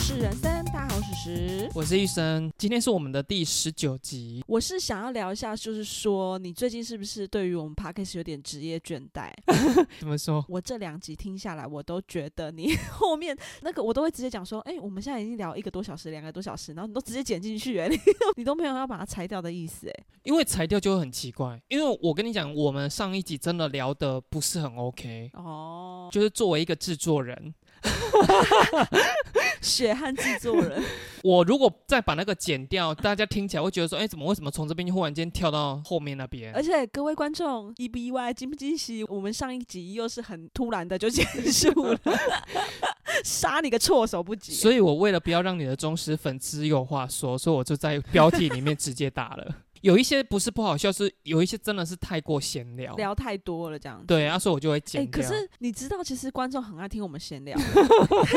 是人生，大家好，我是石。我是医生，今天是我们的第十九集。我是想要聊一下，就是说你最近是不是对于我们 podcast 有点职业倦怠？怎么说？我这两集听下来，我都觉得你 后面那个我都会直接讲说，哎、我们现在已经聊一个多小时、两个多小时，然后你都直接剪进去、哎，你 你都没有要把它裁掉的意思、哎，因为裁掉就会很奇怪。因为我跟你讲，我们上一集真的聊的不是很 OK，哦，就是作为一个制作人，血汗制作人，我如果再把那个剪掉，大家听起来会觉得说，哎，怎么为什么从这边就忽然间跳到后面那边？而且各位观众意不意外、惊不惊喜？我们上一集又是很突然的就结束了，杀你个措手不及。所以我为了不要让你的忠实粉丝有话说，所以我就在标题里面直接打了。有一些不是不好笑，是有一些真的是太过闲聊。聊太多了，这样子。对啊，所以我就会哎、剪掉。可是你知道，其实观众很爱听我们闲聊，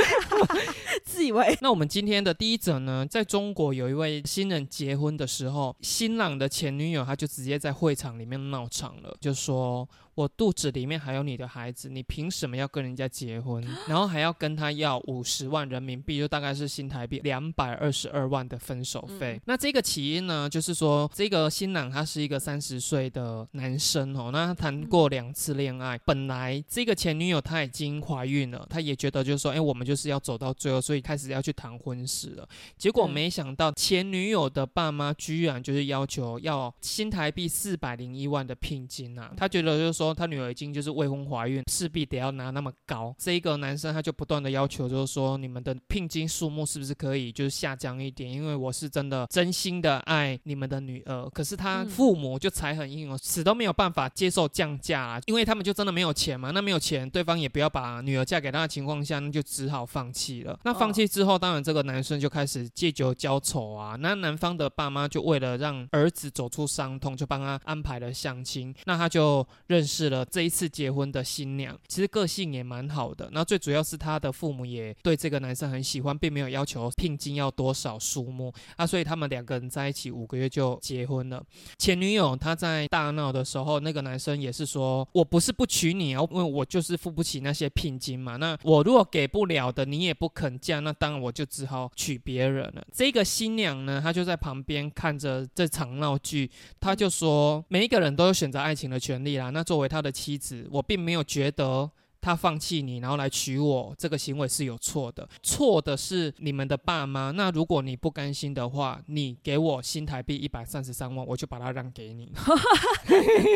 自以为那我们今天的第一则呢，在中国有一位新人结婚的时候，新郎的前女友他就直接在会场里面闹场了，就说：“我肚子里面还有你的孩子，你凭什么要跟人家结婚？然后还要跟他要五十万人民币，就大概是新台币两百二十二万的分手费。嗯那这个起因呢，就是说这个新郎他是一个三十岁的男生哦，那他谈过两次恋爱，本来这个前女友她已经怀孕了，他也觉得就是说，哎，我们就是要走到最后，所以开始要去谈婚事了。结果嗯没想到前女友的爸妈居然就是要求要新台币四百零一万的聘金啊！他觉得就是说他女儿已经就是未婚怀孕，势必得要拿那么高。这一个男生他就不断的要求，就是说你们的聘金数目是不是可以就是下降一点？因为我是真的真心的爱你们的女儿，可是他嗯父母就才很硬哦，死都没有办法接受降价啊，因为他们就真的没有钱嘛。那没有钱，对方也不要把女儿嫁给他的情况下，那就只好放弃了。那放弃之后，当然这个男生就开始借酒浇愁啊。那男方的爸妈就为了让儿子走出伤痛，就帮他安排了相亲。那他就认识是了这一次结婚的新娘，其实个性也蛮好的。那最主要是他的父母也对这个男生很喜欢，并没有要求聘金要多少数目啊，所以他们两个人在一起五个月就结婚了。前女友她在大闹的时候，那个男生也是说：“我不是不娶你啊，因为我就是付不起那些聘金嘛。那我如果给不了的，你也不肯嫁，那当然我就只好娶别人了。”这个新娘呢，她就在旁边看着这场闹剧，她就说：“每一个人都有选择爱情的权利啦。那作为他的妻子，我并没有觉得。”他放弃你，然后来娶我，这个行为是有错的。错的是你们的爸妈。那如果你不甘心的话，你给我新台币一百三十三万，我就把它让给你。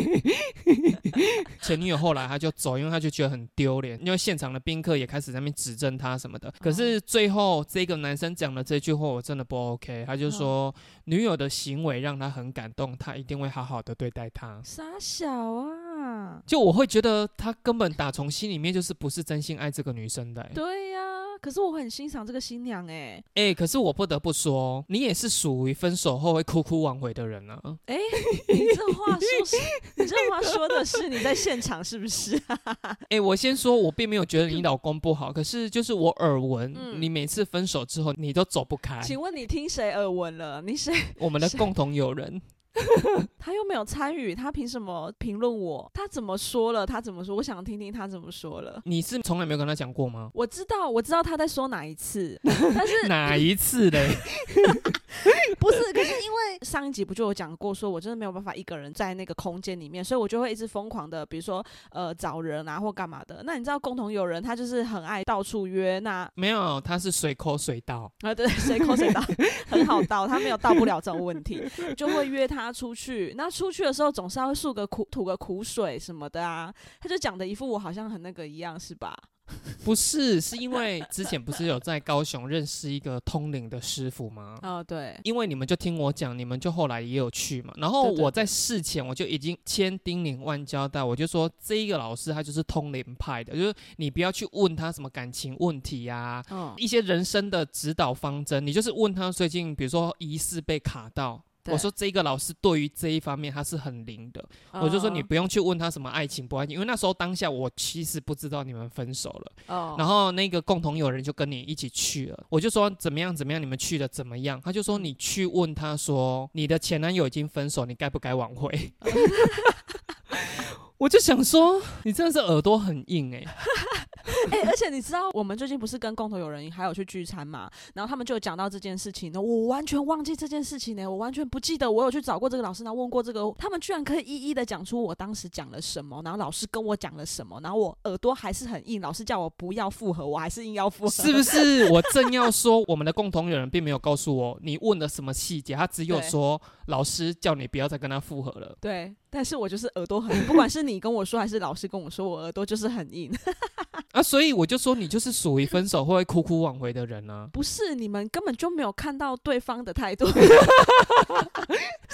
前女友后来他就走，因为他就觉得很丢脸，因为现场的宾客也开始在那边指证他什么的。可是最后这个男生讲了这句话，我真的不 OK。他就说，女友的行为让他很感动，他一定会好好的对待她。傻小啊，就我会觉得他根本打从心里面就是不是真心爱这个女生的、欸。对呀、可是我很欣赏这个新娘哎、哎、可是我不得不说，你也是属于分手后会哭哭挽回的人啊。哎、你这话说是，你这话说的是你在现场是不是？哎、我先说，我并没有觉得你老公不好，可是就是我耳闻，嗯你每次分手之后，你都走不开。请问你听谁耳闻了？你谁？我们的共同友人，他又没有参与，他凭什么评论我？他怎么说了？他怎么说？我想听听他怎么说了。你是从来没有跟他讲过吗？我知道，我知道他在说哪一次，但是 哪一次嘞？不是？可是因为上一集不就有讲过，说我真的没有办法一个人在那个空间里面，所以我就会一直疯狂的，比如说呃找人啊或干嘛的。那你知道共同友人他就是很爱到处约，那没有，他是随口随到。啊对，随口随到，很好到，他没有到不了这种问题，就会约他出去。那出去的时候总是要诉个苦吐个苦水什么的啊，他就讲的一副我好像很那个一样，是吧？不是，是因为之前不是有在高雄认识一个通灵的师傅吗？哦，对，因为你们就听我讲，你们就后来也有去嘛。然后我在事前我就已经千叮咛万交代，我就说这一个老师他就是通灵派的，就是你不要去问他什么感情问题呀、嗯，一些人生的指导方针，你就是问他最近比如说疑似被卡到。对我说这个老师对于这一方面他是很灵的，我就说你嗯不用去问他什么爱情不爱情，因为那时候当下我其实不知道你们分手了。哦，然后那个共同友人就跟你一起去了，我就说怎么样怎么样，你们去的怎么样？他就说你去问他说你的前男友已经分手，你该不该挽回？我就想说你真的是耳朵很硬哎、哎、而且你知道，我们最近不是跟共同友人还有去聚餐嘛？然后他们就有讲到这件事情呢，我完全忘记这件事情呢，我完全不记得我有去找过这个老师，然后问过这个，他们居然可以一一的讲出我当时讲了什么，然后老师跟我讲了什么，然后我耳朵还是很硬，老师叫我不要复合，我还是硬要复合，是不是？我正要说，我们的共同友人并没有告诉我你问了什么细节，他只有说老师叫你不要再跟他复合了。对，但是我就是耳朵很硬，不管是你跟我说还是老师跟我说，我耳朵就是很硬。啊，所以我就说你就是属于分手会苦苦挽回的人啊，不是你们根本就没有看到对方的态度，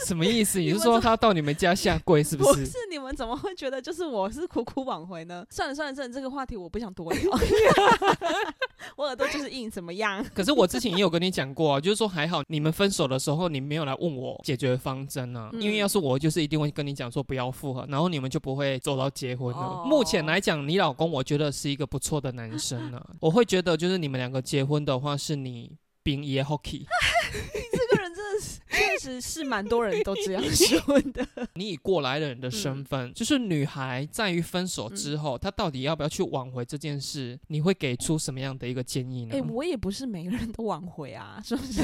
什么意思？你是说他到你们家下跪是不是？不是你们怎么会觉得就是我是苦苦挽回呢？算了算了算了，这个话题我不想多聊。我耳朵就是硬，怎么样？可是我之前也有跟你讲过啊，就是说还好你们分手的时候你没有来问我解决方针啊，嗯因为要是我就是一定会跟你讲说不要复合，然后你们就不会走到结婚了。哦目前来讲，你老公我觉得是一个不错的男生啊，我会觉得就是你们两个结婚的话是你冰爷 hockey，这个人真的是，确实是蛮多人都这样说的。你以过来人的身份，就是女孩在于分手嗯之后，她到底要不要去挽回这件事，你会给出什么样的一个建议呢？哎、我也不是每个人都挽回啊，是不是？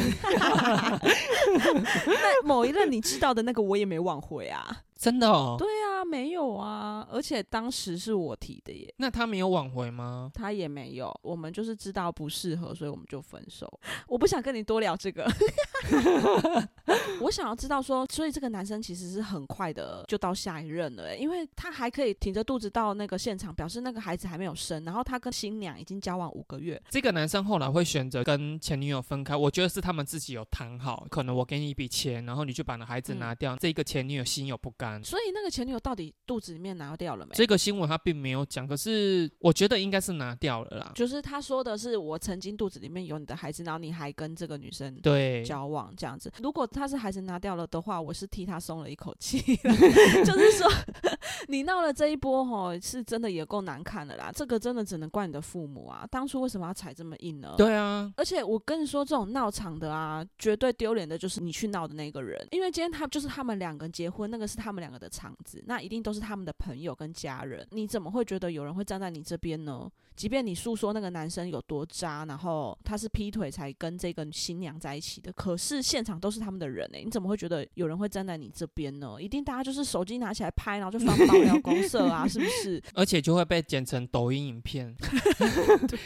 那某一任你知道的那个，我也没挽回啊。真的哦，对啊，没有啊，而且当时是我提的耶。那他没有挽回吗？他也没有，我们就是知道不适合，所以我们就分手。我不想跟你多聊这个，我想要知道说，所以这个男生其实是很快的就到下一任了欸，因为他还可以挺着肚子到那个现场，表示那个孩子还没有生，然后他跟新娘已经交往五个月。这个男生后来会选择跟前女友分开，我觉得是他们自己有谈好，可能我给你一笔钱，然后你就把那孩子拿掉，这个前女友心有不甘。所以那个前女友到底肚子里面拿掉了没？这个新闻他并没有讲，可是我觉得应该是拿掉了啦。就是他说的是我曾经肚子里面有你的孩子，然后你还跟这个女生对，交往这样子。如果他是孩子拿掉了的话，我是替他松了一口气，就是说你闹了这一波吼，是真的也够难看的啦。这个真的只能怪你的父母啊，当初为什么要踩这么硬呢？。对啊，而且我跟你说，这种闹场的啊，绝对丢脸的就是你去闹的那个人，因为今天他就是他们两个人结婚，那个是他们两个的场子，那一定都是他们的朋友跟家人。你怎么会觉得有人会站在你这边呢？即便你诉说那个男生有多渣，然后他是劈腿才跟这个新娘在一起的，可是现场都是他们的人哎、你怎么会觉得有人会站在你这边呢？一定大家就是手机拿起来拍，然后就放爆料公社啊，是不是？而且就会被剪成抖音影片，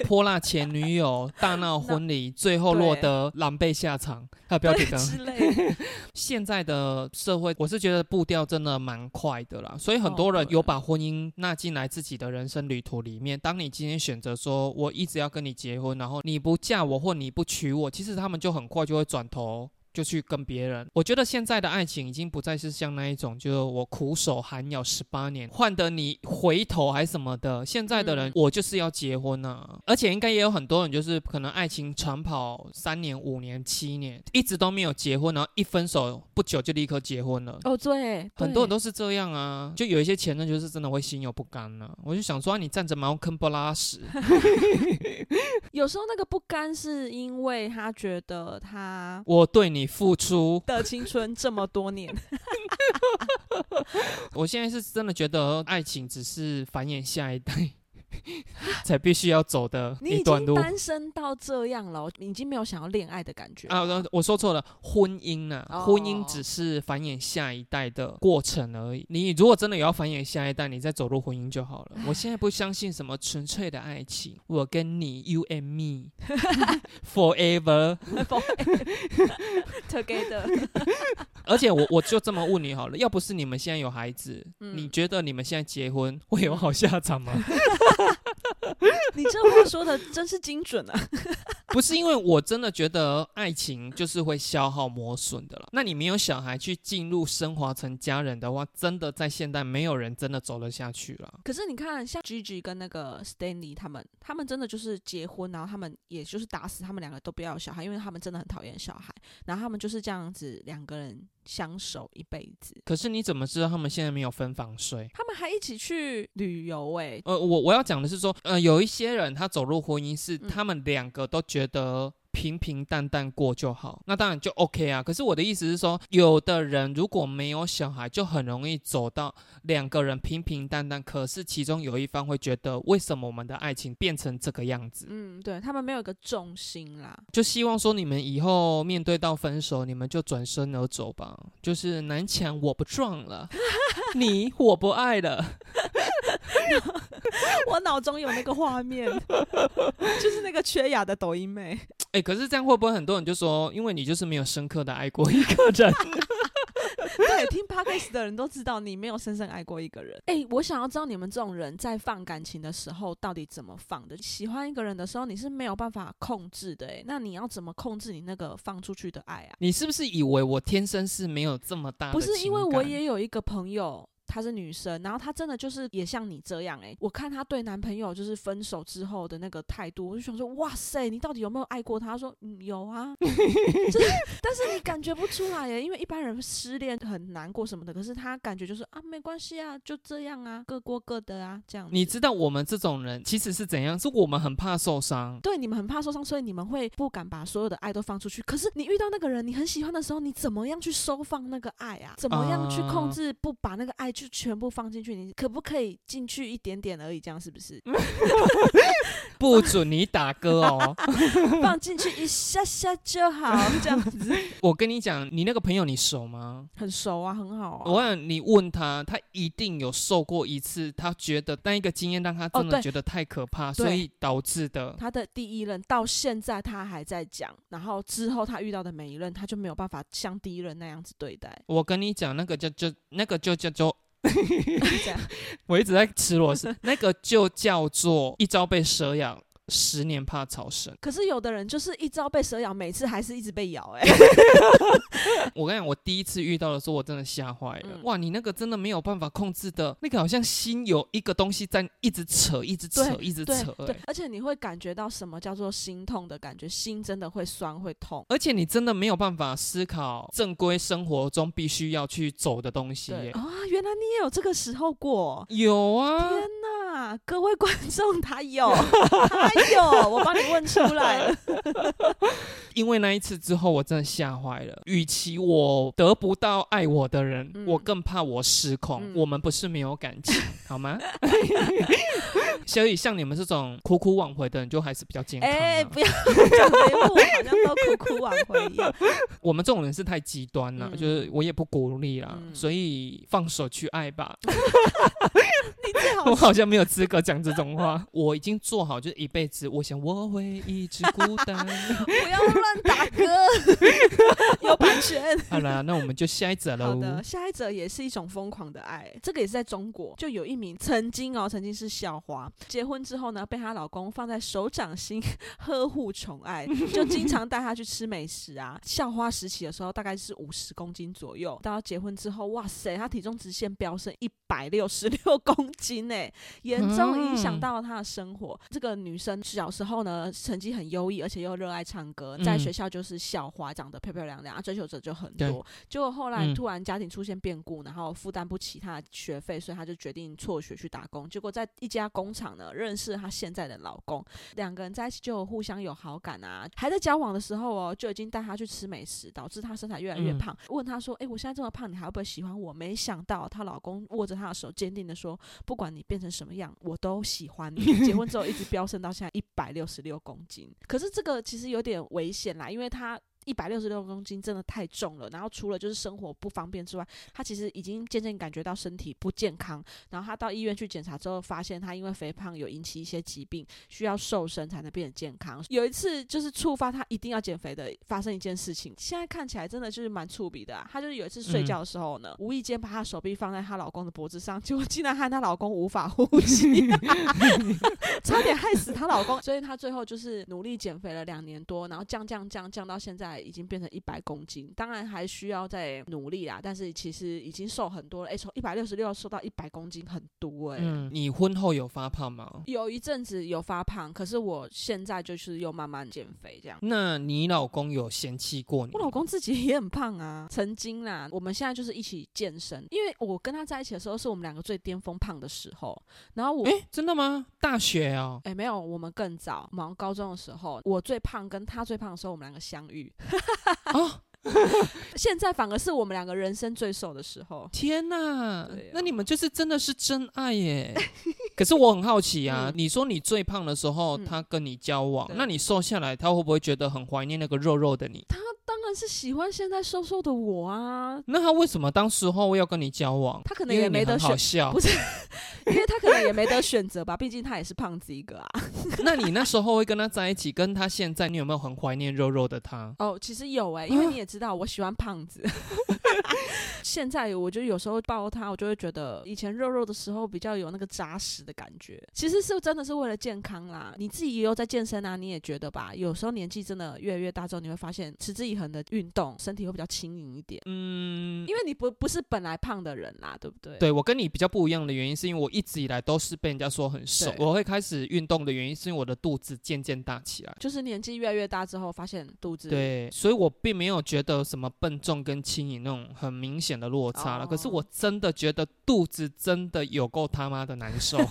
泼辣前女友，大闹婚礼，最后落得狼狈下场。还有标题对刚之类的。现在的社会，我是觉得步调真的蛮快的啦，所以很多人有把婚姻纳进来自己的人生旅途里面。当你今天选择说我一直要跟你结婚，然后你不嫁我或你不娶我，其实他们就很快就会转头。就去跟别人，我觉得现在的爱情已经不再是像那一种，就是我苦守寒窑十八年，换得你回头还什么的。现在的人，嗯我就是要结婚啊，而且应该也有很多人，就是可能爱情长跑三年、五年、七年，一直都没有结婚，然后一分手不久就立刻结婚了。哦，对，很多人都是这样啊，就有一些前任就是真的会心有不甘呢、我就想说、啊你站着茅坑不拉屎，有时候那个不甘是因为他觉得他我对你付出，的青春这么多年，我现在是真的觉得爱情只是繁衍下一代 才必须要走的你已一段路。经单身到这样了，你已经没有想要恋爱的感觉啊，了我我说错了，婚姻呢、哦婚姻只是繁衍下一代的过程而已。你如果真的有要繁衍下一代，你再走入婚姻就好了。我现在不相信什么纯粹的爱情，我跟你，you and me，forever。together。而且我我就这么问你好了，要不是你们现在有孩子，嗯你觉得你们现在结婚会有好下场吗？你这话说的真是精准啊！不是因为我真的觉得爱情就是会消耗磨损的了。那你没有小孩去进入升华成家人的话，真的在现代没有人真的走得下去了。可是你看，像 Gigi 跟那个 Stanley 他们，他们真的就是结婚，然后他们也就是打死他们两个都不要小孩，因为他们真的很讨厌小孩，然后他们就是这样子两个人相守一辈子。可是你怎么知道他们现在没有分房睡？他们还一起去旅游、欸，呃，我我要讲的是说，呃，有一些人他走入婚姻是嗯他们两个都觉得平平淡淡过就好，那当然就 OK 啊。可是我的意思是说，有的人如果没有小孩，就很容易走到两个人平平淡淡，可是其中有一方会觉得，为什么我们的爱情变成这个样子？嗯，对他们没有一个重心啦。就希望说你们以后面对到分手，你们就转身而走吧。就是南墙我不撞了，你我不爱了。我脑中有那个画面，就是那个缺雅的抖音妹。哎、可是这样会不会很多人就说，因为你就是没有深刻的爱过一个人？对，听 podcast 的人都知道你没有深深爱过一个人。哎、我想要知道你们这种人在放感情的时候到底怎么放的？喜欢一个人的时候，你是没有办法控制的、哎，那你要怎么控制你那个放出去的爱啊？你是不是以为我天生是没有这么大的不是，因为我也有一个朋友。她是女生，然后她真的就是也像你这样哎、我看她对男朋友就是分手之后的那个态度，我就想说，哇塞，你到底有没有爱过他？她说，嗯，有啊，就是，但是你感觉不出来耶，因为一般人失恋很难过什么的，可是她感觉就是啊，没关系啊，就这样啊，各过各的啊，这样。你知道我们这种人其实是怎样？是我们很怕受伤。对你们很怕受伤，所以你们会不敢把所有的爱都放出去。可是你遇到那个人，你很喜欢的时候，你怎么样去收放那个爱啊？怎么样去控制不把那个爱就全部放进去？你可不可以进去一点点而已？这样是不是？不准你打歌哦！放进去一下下就好，这样子 我跟你讲，你那个朋友你熟吗？很熟啊，很好啊。我想你问他，他一定有受过一次，他觉得那一个经验让他真的觉得太可怕，对所以导致的。他的第一任到现在他还在讲，然后之后他遇到的每一任，他就没有办法像第一任那样子对待，我跟你讲，那个叫就那个就叫做，我一直在吃螺丝，那个就叫做一朝被蛇咬，十年怕草绳。可是有的人就是一朝被蛇咬，每次还是一直被咬、哎，我跟你讲，我第一次遇到的时候，我真的吓坏了。嗯哇，你那个真的没有办法控制的，那个好像心有一个东西在一直扯，一直扯，一直扯、而且你会感觉到什么叫做心痛的感觉，心真的会酸会痛。而且你真的没有办法思考正规生活中必须要去走的东西、啊，原来你也有这个时候过。有啊，天哪，各位观众，他有，他有，我帮你问出来了。因为那一次之后，我真的吓坏了。与其我得不到爱我的人，嗯我更怕我失控。嗯我们不是没有感情，好吗？所以像你们这种苦苦挽回的人，就还是比较健康、啊。哎、不要讲节目，好像都苦苦挽回一样。我们这种人是太极端了，嗯就是我也不鼓励啦，嗯所以放手去爱吧。你最好我好像没有资格讲这种话，我已经做好就是一辈子，我想我会一直孤单。不要乱打歌，有版权。好了，那我们就下一则喽。好的，下一则也是一种疯狂的爱，这个也是在中国，就有一名曾经哦，曾经是校花，结婚之后呢，被她老公放在手掌心呵护宠爱，就经常带她去吃美食啊。校花时期的时候大概是五十公斤左右，到结婚之后，哇塞，她体重直线飙升一百六十六公斤呢，严重影响到了她的生活。这个女生小时候呢，成绩很优异，而且又热爱唱歌，在嗯学校就是校花，长得漂漂亮亮，啊，追求者就很多。结果后来嗯突然家庭出现变故，然后负担不起她的学费，所以她就决定辍学去打工。结果在一家工厂呢，认识了她现在的老公，两个人在一起就互相有好感啊。还在交往的时候哦，就已经带她去吃美食，导致她身材越来越嗯胖。问她说：“诶，我现在这么胖，你还会不会喜欢我？”没想到她老公握着她的手，坚定的说：“不管你变成什么样，我都喜欢你。”结婚之后一直飙升到现在一百六十六公斤。可是这个其实有点危险啦，因为他。一百六十六公斤真的太重了，然后除了就是生活不方便之外，她其实已经渐渐感觉到身体不健康。然后她到医院去检查之后，发现她因为肥胖有引起一些疾病，需要瘦身才能变得健康。有一次就是触发她一定要减肥的发生一件事情，现在看起来真的就是蛮触鼻的、啊。她就是有一次睡觉的时候呢，无意间把她手臂放在她老公的脖子上，结果竟然害她老公无法呼吸，差点害死她老公。所以她最后就是努力减肥了两年多，然后降降降降到现在在已经变成一百公斤，当然还需要再努力啦，但是其实已经瘦很多了。哎、从一百六十六瘦到一百公斤，很多哎、嗯，你婚后有发胖吗？有一阵子有发胖，可是我现在就是又慢慢减肥这样。那你老公有嫌弃过你？我老公自己也很胖啊，曾经啦，我们现在就是一起健身，因为我跟他在一起的时候是我们两个最巅峰胖的时候，然后我。哎、真的吗？大学哦，哎、没有，我们更早。我们高中的时候，我最胖，跟他最胖的时候，我们两个相遇。哦，现在反而是我们两个人生最瘦的时候。天哪啊！那你们就是真的是真爱耶。可是我很好奇啊，嗯你说你最胖的时候，嗯他跟你交往，对那你瘦下来，他会不会觉得很怀念那个肉肉的你？当然是喜欢现在瘦瘦的我啊，那他为什么当时候要跟你交往？他可能也没得选，很好笑不。是，因为他可能也没得选择吧，毕竟他也是胖子一个啊。那你那时候会跟他在一起，跟他现在，你有没有很怀念肉肉的他？哦，其实有哎、因为你也知道我喜欢胖子。现在我就有时候抱他，我就会觉得以前肉肉的时候比较有那个扎实的感觉。其实是真的是为了健康啦，你自己也有在健身啊，你也觉得吧？有时候年纪真的越来越大之后，你会发现持之以恒的运动，身体会比较轻盈一点。嗯，因为你不不是本来胖的人啦，对不对？对我跟你比较不一样的原因，是因为我一直以来都是被人家说很瘦。我会开始运动的原因，是因为我的肚子渐渐大起来。就是年纪越来越大之后，发现肚子对，所以我并没有觉得什么笨重跟轻盈那种很明显的落差了。可是哦我真的觉得肚子真的有够他妈的难受。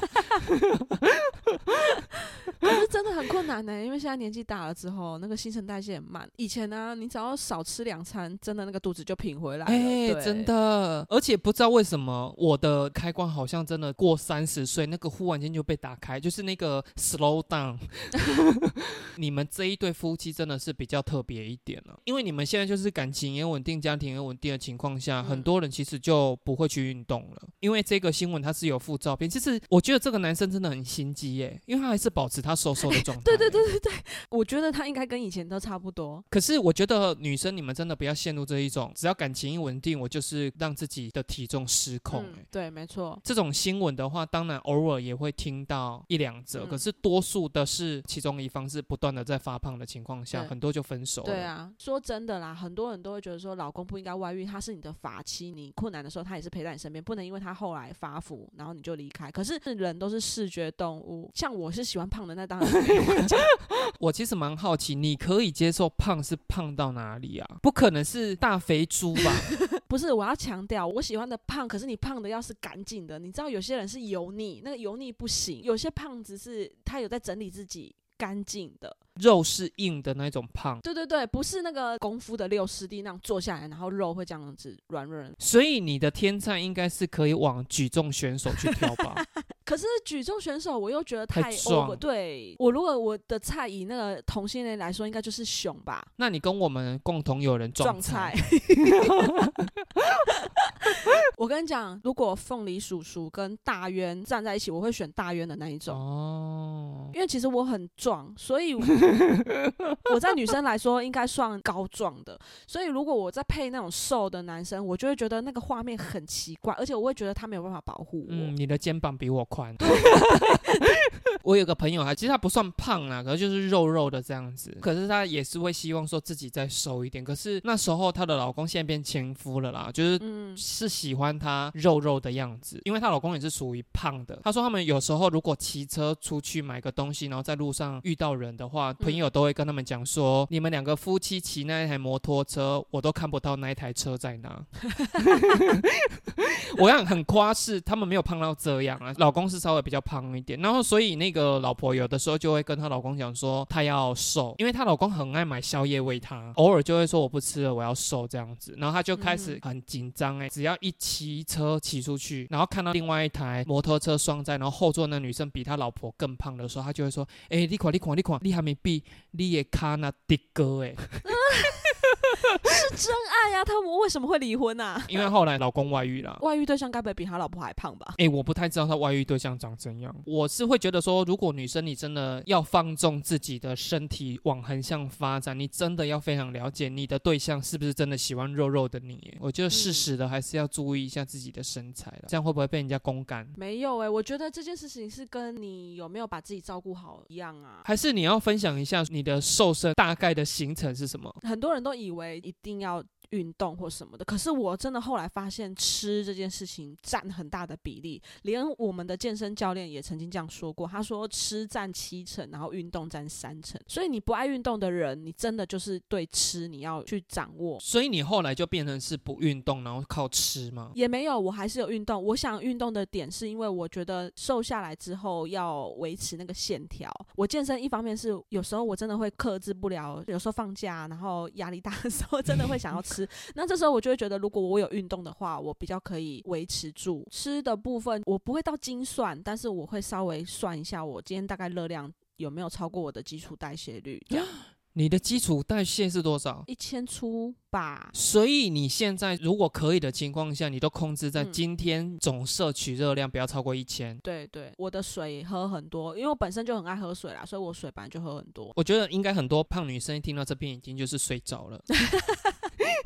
可是真的很困难呢、因为现在年纪大了之后，那个新陈代谢很慢。以前呢、你只要少吃两餐，真的那个肚子就平回来了。哎、对真。的，而且不知道为什么我的开关好像真的过三十岁，那个忽然间就被打开，就是那个 slow down。你们这一对夫妻真的是比较特别一点了，因为你们现在就是感情也稳定、家庭也稳定的情况下，嗯很多人其实就不会去运动了。因为这个新闻它是有附照片，其实我觉得这个男生真的很心机耶，因为他还是保持他瘦瘦的状态。对对对对对，我觉得他应该跟以前都差不多。可是我觉得女生你们真的不要陷入这一种，只要感情一稳定，我就是让自己的体重失控、欸。嗯，对，没错。这种新闻的话，当然偶尔也会听到一两则，嗯可是多数的是其中一方是不断的在发胖的情况下，很多就分手了。对，啊，说真的啦，很多人都会觉得说，老公不应该外遇，他是你的法妻，你困难的时候他也是陪在你身边，不能因为他后来发福，然后你就离开。可是人都是视觉动物，像我是喜欢胖的，那当然我其实蛮好奇，你可以接受胖是胖到哪里啊？不可能是大肥猪吧？不是，我要强调，我喜欢的胖，可是你胖的要是干净的，你知道有些人是油腻，那个油腻不行，有些胖子是他有在整理自己。干净的，肉是硬的那种胖，对对对，不是那个功夫的六师弟那样坐下来，然后肉会这样子软软。所以你的天菜应该是可以往举重选手去挑吧？可是举重选手我又觉得太太 over，对我如果我的菜以那个同性恋来说，应该就是熊吧，那你跟我们共同有人撞撞菜菜。我跟你讲，如果凤梨叔叔跟大渊站在一起，我会选大渊的那一种。哦，因为其实我很壮，所以我 在女生来说应该算高壮的。所以如果我再配那种瘦的男生，我就会觉得那个画面很奇怪，而且我会觉得他没有办法保护我。嗯，你的肩膀比我宽。对呀哈哈哈我有个朋友，他其实他不算胖啊，可是就是肉肉的这样子。可是他也是会希望说自己再瘦一点。可是那时候她的老公现在变前夫了啦，就是嗯，是喜欢她肉肉的样子，因为她老公也是属于胖的。她说他们有时候如果骑车出去买个东西，然后在路上遇到人的话，朋友都会跟他们讲说，你们两个夫妻骑那一台摩托车，我都看不到那一台车在哪。我想很夸是，他们没有胖到这样啊，老公是稍微比较胖一点，然后所以那个老婆有的时候就会跟她老公讲说，她要瘦，因为她老公很爱买宵夜喂她，偶尔就会说我不吃了，我要瘦这样子，然后她就开始很紧张哎，只要一骑车骑出去，然后看到另外一台摩托车双载，然后后座那女生比他老婆更胖的时候，他就会说，哎、你看你看你看，你还没比你也卡那的哥哎。是真爱呀、他们为什么会离婚啊？因为后来老公外遇了。外遇对象该不会比他老婆还胖吧？哎、我不太知道他外遇对象长怎样。我是会觉得说，如果女生你真的要放纵自己的身体往横向发展，你真的要非常了解你的对象是不是真的喜欢肉肉的你。我觉得适时的还是要注意一下自己的身材了，这样会不会被人家公干？没有哎、我觉得这件事情是跟你有没有把自己照顾好一样啊。还是你要分享一下你的瘦身大概的行程是什么？很多人都以为一定要运动或什么的，可是我真的后来发现，吃这件事情占很大的比例。连我们的健身教练也曾经这样说过，他说吃占七成，然后运动占三成。所以你不爱运动的人，你真的就是对吃你要去掌握。所以你后来就变成是不运动，然后靠吃吗？也没有，我还是有运动。我想运动的点是因为我觉得瘦下来之后要维持那个线条。我健身一方面是有时候我真的会克制不了，有时候放假然后压力大的时候真的会想要吃。那这时候我就会觉得，如果我有运动的话，我比较可以维持住吃的部分。我不会到精算，但是我会稍微算一下我今天大概热量。有没有超过我的基础代谢率？这样 你的基础代谢是多少？一千出吧。所以你现在如果可以的情况下，你都控制在嗯今天总摄取热量不要超过一千。对对，我的水喝很多，因为我本身就很爱喝水啦，所以我水本来就喝很多。我觉得应该很多胖女生一听到这边已经就是睡着了。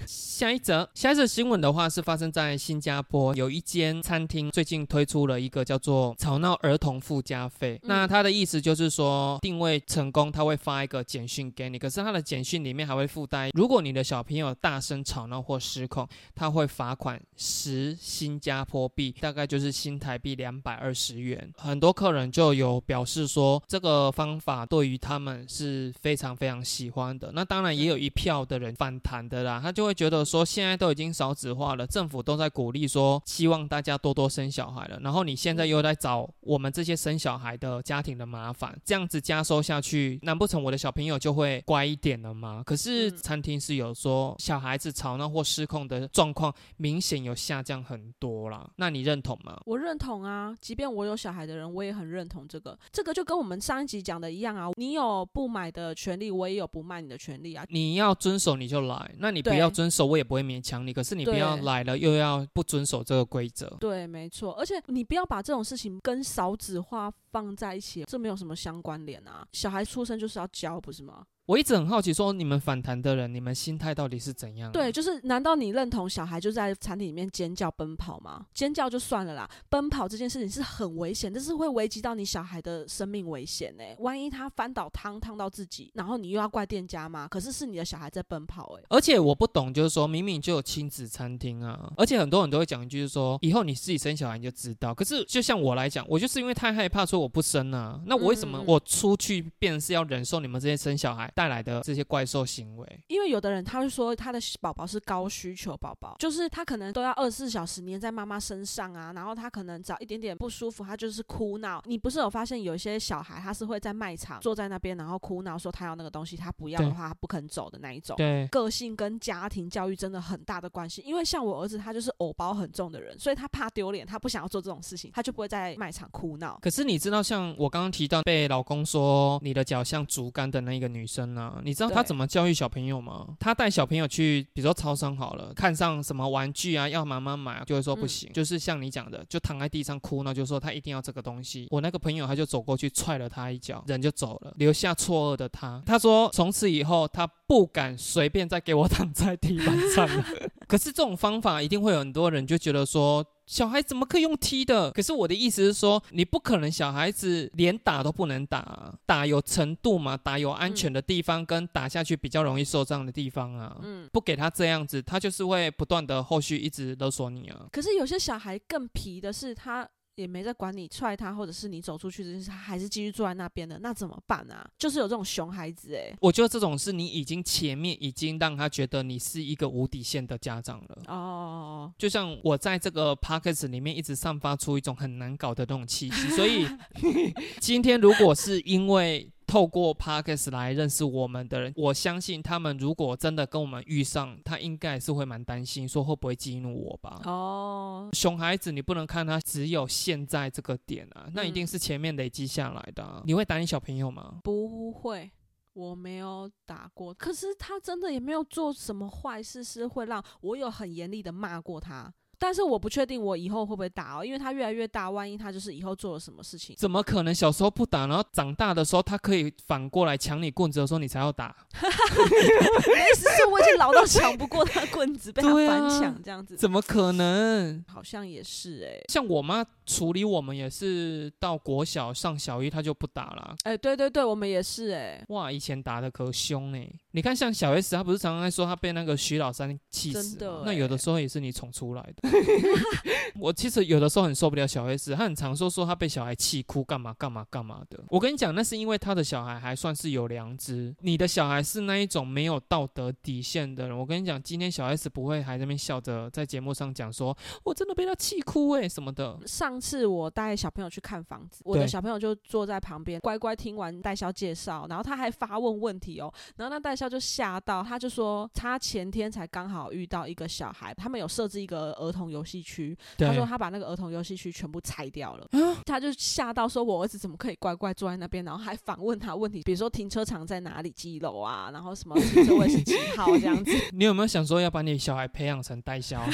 下一则，下一则新闻的话是发生在新加坡，有一间餐厅最近推出了一个叫做“吵闹儿童附加费”。嗯那它的意思就是说，定位成功，他会发一个简讯给你，可是他的简讯里面还会附带，如果你的小朋友大声吵闹或失控，他会罚款十新加坡币，大概就是新台币两百二十元。很多客人就有表示说，这个方法对于他们是非常非常喜欢的。那当然也有一票的人反弹的啦，他就会觉得说，现在都已经少子化了，政府都在鼓励说，希望大家多多生小孩了，然后你现在又在找我们这些生小孩的家庭的麻烦，这样子加收下去，难不成我的小朋友就会乖一点了吗？可是嗯餐厅是有说，小孩子吵闹或失控的状况明显有下降很多啦，那你认同吗？我认同啊，即便我有小孩的人，我也很认同这个。这个就跟我们上一集讲的一样啊，你有不买的权利，我也有不卖你的权利啊。你要遵守你就来，那你不要遵守，我也不会勉强你。可是你不要来了又要不遵守这个规则。对，没错，而且你不要把这种事情跟少子化放在一起，这没有什么相关联啊。小孩出生就是要教，不是吗？我一直很好奇，说你们反弹的人，你们心态到底是怎样？对，，就是难道你认同小孩就在餐厅里面尖叫奔跑吗？尖叫就算了啦，奔跑这件事情是很危险，这是会危及到你小孩的生命危险呢、万一他翻倒汤烫到自己，然后你又要怪店家吗？可是是你的小孩在奔跑哎、而且我不懂，就是说明明就有亲子餐厅啊，而且很多人都会讲一句，就是说以后你自己生小孩你就知道。可是就像我来讲，我就是因为太害怕，说我不生啊。那我为什么我出去便是要忍受你们这些生小孩带来的这些怪兽行为？因为有的人他会说他的宝宝是高需求宝宝，就是他可能都要二十四小时黏在妈妈身上啊，然后他可能只要一点点不舒服，他就是哭闹。你不是有发现有一些小孩他是会在卖场坐在那边，然后哭闹说他要那个东西，他不要的话他不肯走的那一种。对，个性跟家庭教育真的很大的关系，因为像我儿子，他就是偶包很重的人，所以他怕丢脸，他不想要做这种事情，他就不会在卖场哭闹。可是你知道，像我刚刚提到被老公说你的脚像竹竿的那个女生呢、你知道她怎么教育小朋友吗？她带小朋友去，比如说超商好了，看上什么玩具啊，要妈妈买啊，就会说不嗯行，就是像你讲的，就躺在地上哭呢，就说她一定要这个东西。我那个朋友他就走过去踹了她一脚，人就走了，留下错愕的她。他说从此以后他不敢随便再给我躺在地板上了。可是这种方法一定会有很多人就觉得说。小孩怎么可以用踢的？可是我的意思是说，你不可能小孩子连打都不能打啊，打有程度嘛，打有安全的地方，跟打下去比较容易受伤的地方啊。嗯，不给他这样子，他就是会不断的后续一直勒索你啊。可是有些小孩更皮的是他。也没在管你踹他，或者是你走出去这件事，他还是继续坐在那边的，那怎么办啊？就是有这种熊孩子哎、我觉得这种是你已经前面已经让他觉得你是一个无底线的家长了。哦，就像我在这个 p o c k e t 里面一直散发出一种很难搞的那种气息，所以 今天如果是因为透过 p o c k e t 来认识我们的人，我相信他们如果真的跟我们遇上，他应该是会蛮担心，说会不会激怒我吧。哦，熊孩子，你不能看他只有现在这个点啊，那一定是前面累积下来的、啊。你会打你小朋友吗？不会，我没有打过，可是他真的也没有做什么坏事，是会让我有很严厉的骂过他。但是我不确定我以后会不会打哦，因为他越来越大，万一他就是以后做了什么事情，怎么可能小时候不打，然后长大的时候他可以反过来抢你棍子的时候你才要打？意思是我已经老到抢不过他棍子，被他对啊反抢这样子，怎么可能？好像也是哎、像我妈处理我们也是到国小上小一，她就不打了。哎、对对对，我们也是哎、哇，以前打的可凶呢、你看，像小 S，她不是常常在说她被那个徐老三气死？那有的欸时候也是你宠出来的。我其实有的时候很受不了小 S，他很常说说他被小孩气哭，干嘛干嘛干嘛的。我跟你讲，那是因为他的小孩还算是有良知，你的小孩是那一种没有道德底线的人。我跟你讲，今天小 S 不会还在那边笑着在节目上讲说，我真的被他气哭哎、什么的。上次我带小朋友去看房子，我的小朋友就坐在旁边，乖乖听完代销介绍，然后他还发问问题哦，然后那代销就吓到，他就说他前天才刚好遇到一个小孩，他们有设置一个儿童游戏区，他说他把那个儿童游戏区全部拆掉了，他就吓到说，我儿子怎么可以乖乖坐在那边，然后还反问他问题，比如说停车场在哪里几楼啊，然后什么停车位是几号这样子。你有没有想说要把你小孩培养成代销？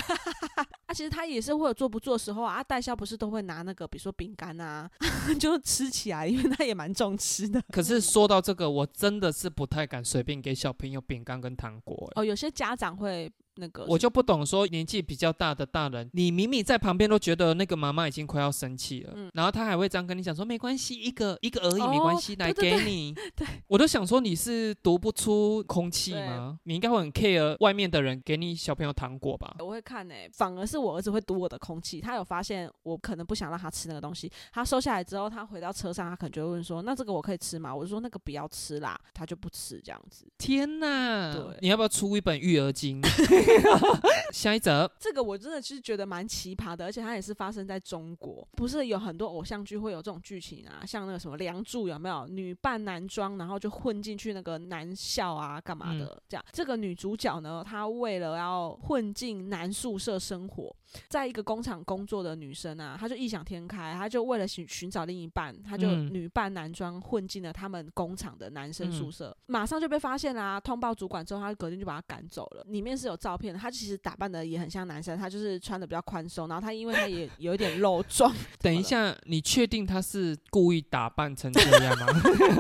啊，其实他也是会有做不做的时候啊。啊代销不是都会拿那个，比如说饼干啊，就吃起来，因为他也蛮重吃的。可是说到这个，我真的是不太敢随便给小朋友饼干跟糖果、欸。哦，有些家长会那个，我就不懂，说年纪比较大的大人，你明明在旁边都觉得那个妈妈已经快要生气了，嗯然后他还会这样跟你讲说没关系，一个一个而已，哦没关系，来给你。对，我都想说你是读不出空气吗？你应该会很 care 外面的人给你小朋友糖果吧？我会看呢、反而是我儿子会读我的空气。他有发现我可能不想让他吃那个东西，他收下来之后，他回到车上，他可能就会问说：“那这个我可以吃吗？”我就说：“那个不要吃啦。”他就不吃这样子。天哪对！你要不要出一本育儿经？下一则，这个我真的其实觉得蛮奇葩的，而且它也是发生在中国，不是有很多偶像剧会有这种剧情啊，像那个什么《梁祝》有没有女扮男装，然后就混进去那个男校啊，干嘛的？这样，这个女主角呢，她为了要混进男宿舍生活，在一个工厂工作的女生啊，她就异想天开，她就为了寻寻找另一半，她就嗯。女扮男装混进了他们工厂的男生宿舍，马上就被发现啦、通报主管之后，她隔天就把她赶走了。里面是有照片他，其实打扮的也很像男生，他就是穿的比较宽松，然后他因为他也有一点肉壮。等一下，你确定他是故意打扮成这样吗？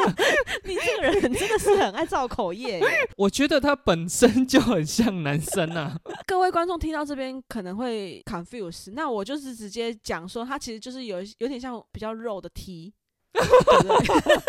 你这个人真的是很爱造口业耶。我觉得他本身就很像男生啊。各位观众听到这边可能会 confuse，那我就是直接讲说，他其实就是有有点像比较肉的 T，对对？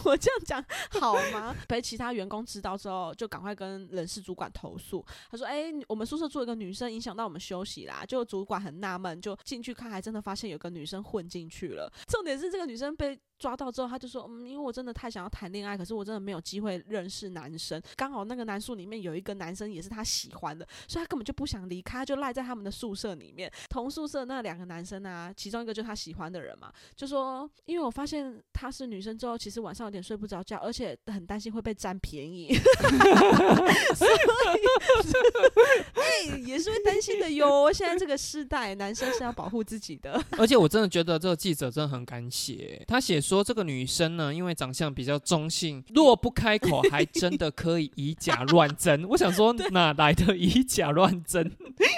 我这样讲好吗？被其他员工知道之后，就赶快跟人事主管投诉。他说：“哎、我们宿舍住一个女生，影响到我们休息啦。”就主管很纳闷，就进去看，还真的发现有个女生混进去了。重点是这个女生被抓到之后，他就说：“嗯，因为我真的太想要谈恋爱，可是我真的没有机会认识男生。刚好那个男宿里面有一个男生也是他喜欢的，所以他根本就不想离开，就赖在他们的宿舍里面。同宿舍那两个男生啊，其中一个就是他喜欢的人嘛，就说因为我发现他是女生之后，其实晚上有点睡不着觉，而且很担心会被占便宜，所以哎、也是会担心的哟。现在这个时代，男生是要保护自己的。而且我真的觉得这个记者真的很敢写，他写说这个女生呢，因为长相比较中性，若不开口，还真的可以以假乱真。我想说，哪来的以假乱真？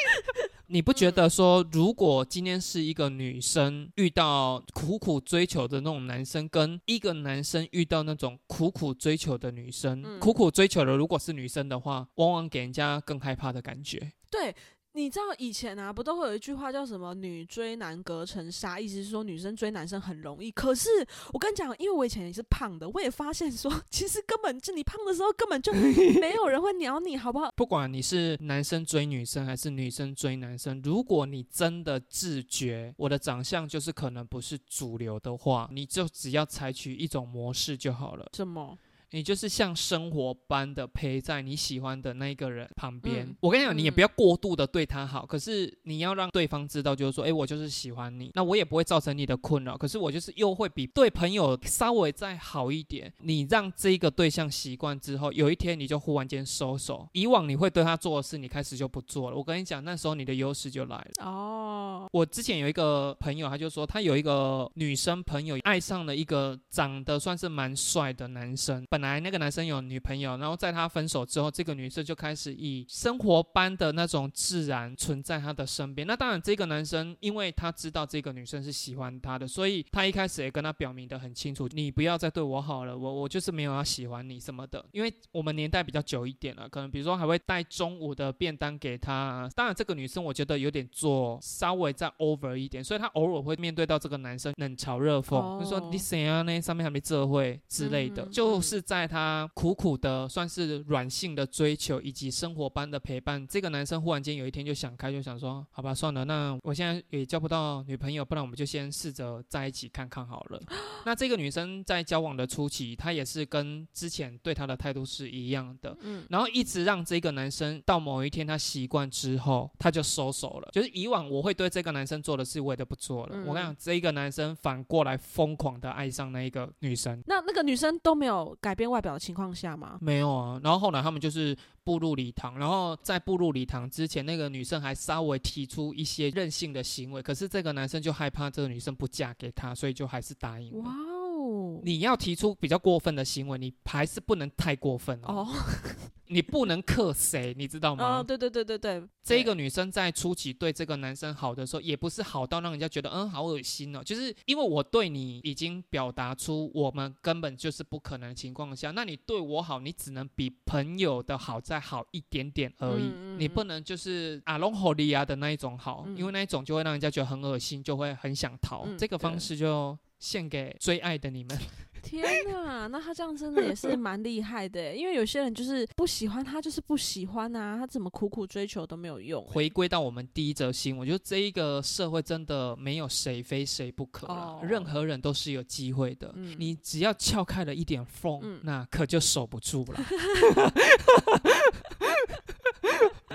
你不觉得说，如果今天是一个女生遇到苦苦追求的那种男生，跟一个男生遇到那种苦苦追求的女生，嗯苦苦追求的如果是女生的话，往往给人家更害怕的感觉。对，你知道以前啊，不都会有一句话叫什么“女追男隔层纱”，意思是说女生追男生很容易。可是我跟你讲，因为我以前也是胖的，我也发现说，其实根本就你胖的时候根本就 没有人会鸟你，好不好？不管你是男生追女生还是女生追男生，如果你真的自觉我的长相就是可能不是主流的话，你就只要采取一种模式就好了。什么？你就是像生活般的陪在你喜欢的那一个人旁边。嗯我跟你讲，你也嗯不要过度的对他好，可是你要让对方知道，就是说，哎，我就是喜欢你，那我也不会造成你的困扰，可是我就是又会比对朋友稍微再好一点。你让这一个对象习惯之后，有一天你就忽然间收手，以往你会对他做的事，你开始就不做了。我跟你讲，那时候你的优势就来了。哦，我之前有一个朋友，他就说他有一个女生朋友爱上了一个长得算是蛮帅的男生。本来那个男生有女朋友，然后在他分手之后，这个女生就开始以生活般的那种自然存在他的身边。那当然，这个男生因为他知道这个女生是喜欢他的，所以他一开始也跟他表明的很清楚：你不要再对我好了，我我就是没有要喜欢你什么的。因为我们年代比较久一点了，可能比如说还会带中午的便当给他啊。当然，这个女生我觉得有点做稍微再 over 一点，所以她偶尔会面对到这个男生冷嘲热讽，哦就说你谁啊？那上面还没这会之类的，嗯就是在他苦苦的算是软性的追求以及生活般的陪伴，这个男生忽然间有一天就想开，就想说，好吧，算了，那我现在也交不到女朋友，不然我们就先试着在一起看看好了。那这个女生在交往的初期，她也是跟之前对他的态度是一样的，嗯，然后一直让这个男生到某一天他习惯之后，他就收手了。就是以往我会对这个男生做的事，我也都不做了。嗯我跟你讲，这一个男生反过来疯狂的爱上那一个女生。那那个女生都没有改变外表的情况下吗？没有啊，然后后来他们就是步入礼堂，然后在步入礼堂之前，那个女生还稍微提出一些任性的行为，可是这个男生就害怕这个女生不嫁给他，所以就还是答应了。哇哦，你要提出比较过分的行为，你还是不能太过分哦，哦，你不能克谁，你知道吗？哦，对对对对对，这个女生在初期对这个男生好的时候，也不是好到让人家觉得嗯好恶心哦，就是因为我对你已经表达出我们根本就是不可能的情况下，那你对我好，你只能比朋友的好再好一点点而已，嗯嗯你不能就是阿龙吼利亚的那一种好，嗯因为那一种就会让人家觉得很恶心，就会很想逃。嗯这个方式就献给最爱的你们。天呐，那他这样真的也是蛮厉害的，因为有些人就是不喜欢他，就是不喜欢啊，他怎么苦苦追求都没有用。回归到我们第一则新闻，我觉得这一个社会真的没有谁非谁不可任何人都是有机会的。嗯你只要撬开了一点缝，嗯那可就守不住了。